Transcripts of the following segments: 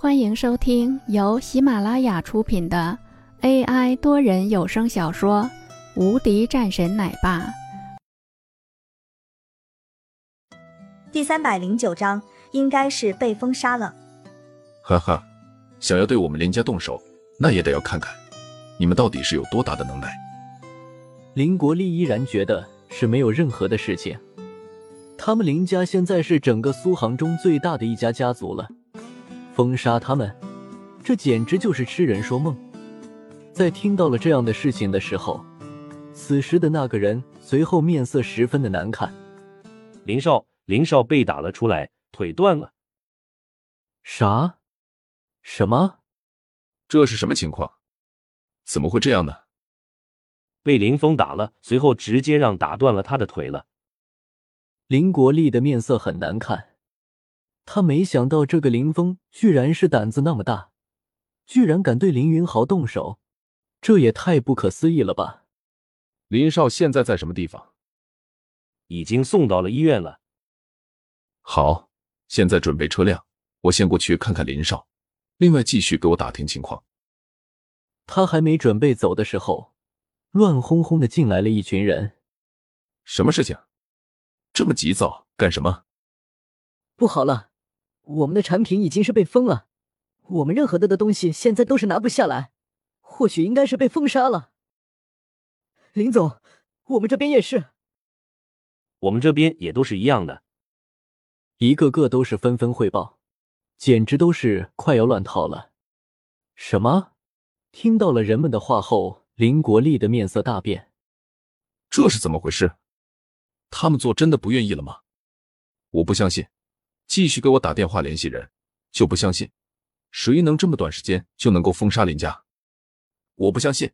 欢迎收听由喜马拉雅出品的 AI 多人有声小说《无敌战神奶爸》第三百零九章，应该是被封杀了。哈哈，想要对我们林家动手，那也得要看看你们到底是有多大的能耐。林国立依然觉得是没有任何的事情。他们林家现在是整个苏杭中最大的一家家族了。封杀他们，这简直就是痴人说梦。在听到了这样的事情的时候，此时的那个人随后面色十分的难看。林少，林少被打了出来，腿断了。啥？什么？这是什么情况？怎么会这样呢？被林峰打了，随后直接让打断了他的腿了。林国立的面色很难看。他没想到这个林峰居然是胆子那么大，居然敢对林云豪动手，这也太不可思议了吧！林少现在在什么地方？已经送到了医院了。好，现在准备车辆，我先过去看看林少，另外继续给我打听情况。他还没准备走的时候，乱哄哄的进来了一群人。什么事情？这么急躁干什么？不好了！我们的产品已经是被封了，我们任何的的东西现在都是拿不下来，或许应该是被封杀了。林总，我们这边也是，我们这边也都是一样的，一个个都是纷纷汇报，简直都是快要乱套了。什么？听到了人们的话后，林国立的面色大变，这是怎么回事？他们做真的不愿意了吗？我不相信。继续给我打电话联系人，就不相信，谁能这么短时间就能够封杀林家？我不相信。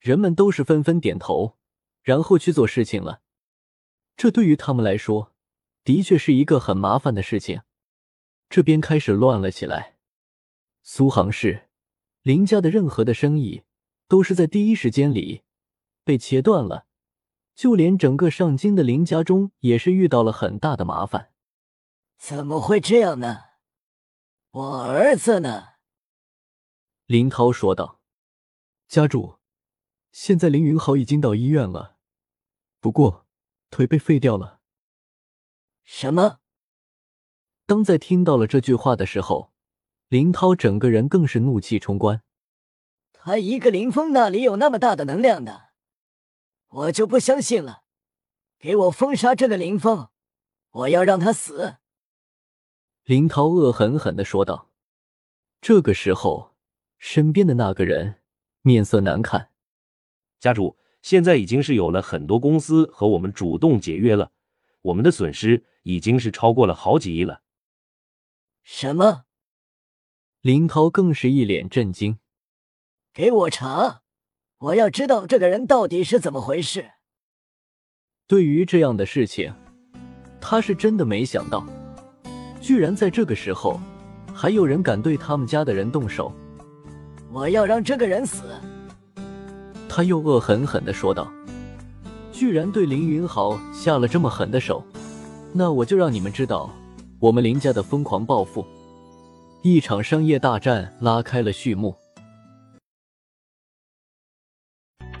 人们都是纷纷点头，然后去做事情了。这对于他们来说，的确是一个很麻烦的事情。这边开始乱了起来。苏杭市林家的任何的生意，都是在第一时间里被切断了，就连整个上京的林家中也是遇到了很大的麻烦。怎么会这样呢？我儿子呢？林涛说道：“家主，现在林云豪已经到医院了，不过腿被废掉了。”什么？当在听到了这句话的时候，林涛整个人更是怒气冲冠。他一个林峰那里有那么大的能量的？我就不相信了！给我封杀这个林峰，我要让他死！林涛恶狠狠的说道：“这个时候，身边的那个人面色难看。家主，现在已经是有了很多公司和我们主动解约了，我们的损失已经是超过了好几亿了。”什么？林涛更是一脸震惊。给我查！我要知道这个人到底是怎么回事。对于这样的事情，他是真的没想到。居然在这个时候，还有人敢对他们家的人动手！我要让这个人死！他又恶狠狠的说道：“居然对林云豪下了这么狠的手，那我就让你们知道我们林家的疯狂报复！”一场商业大战拉开了序幕。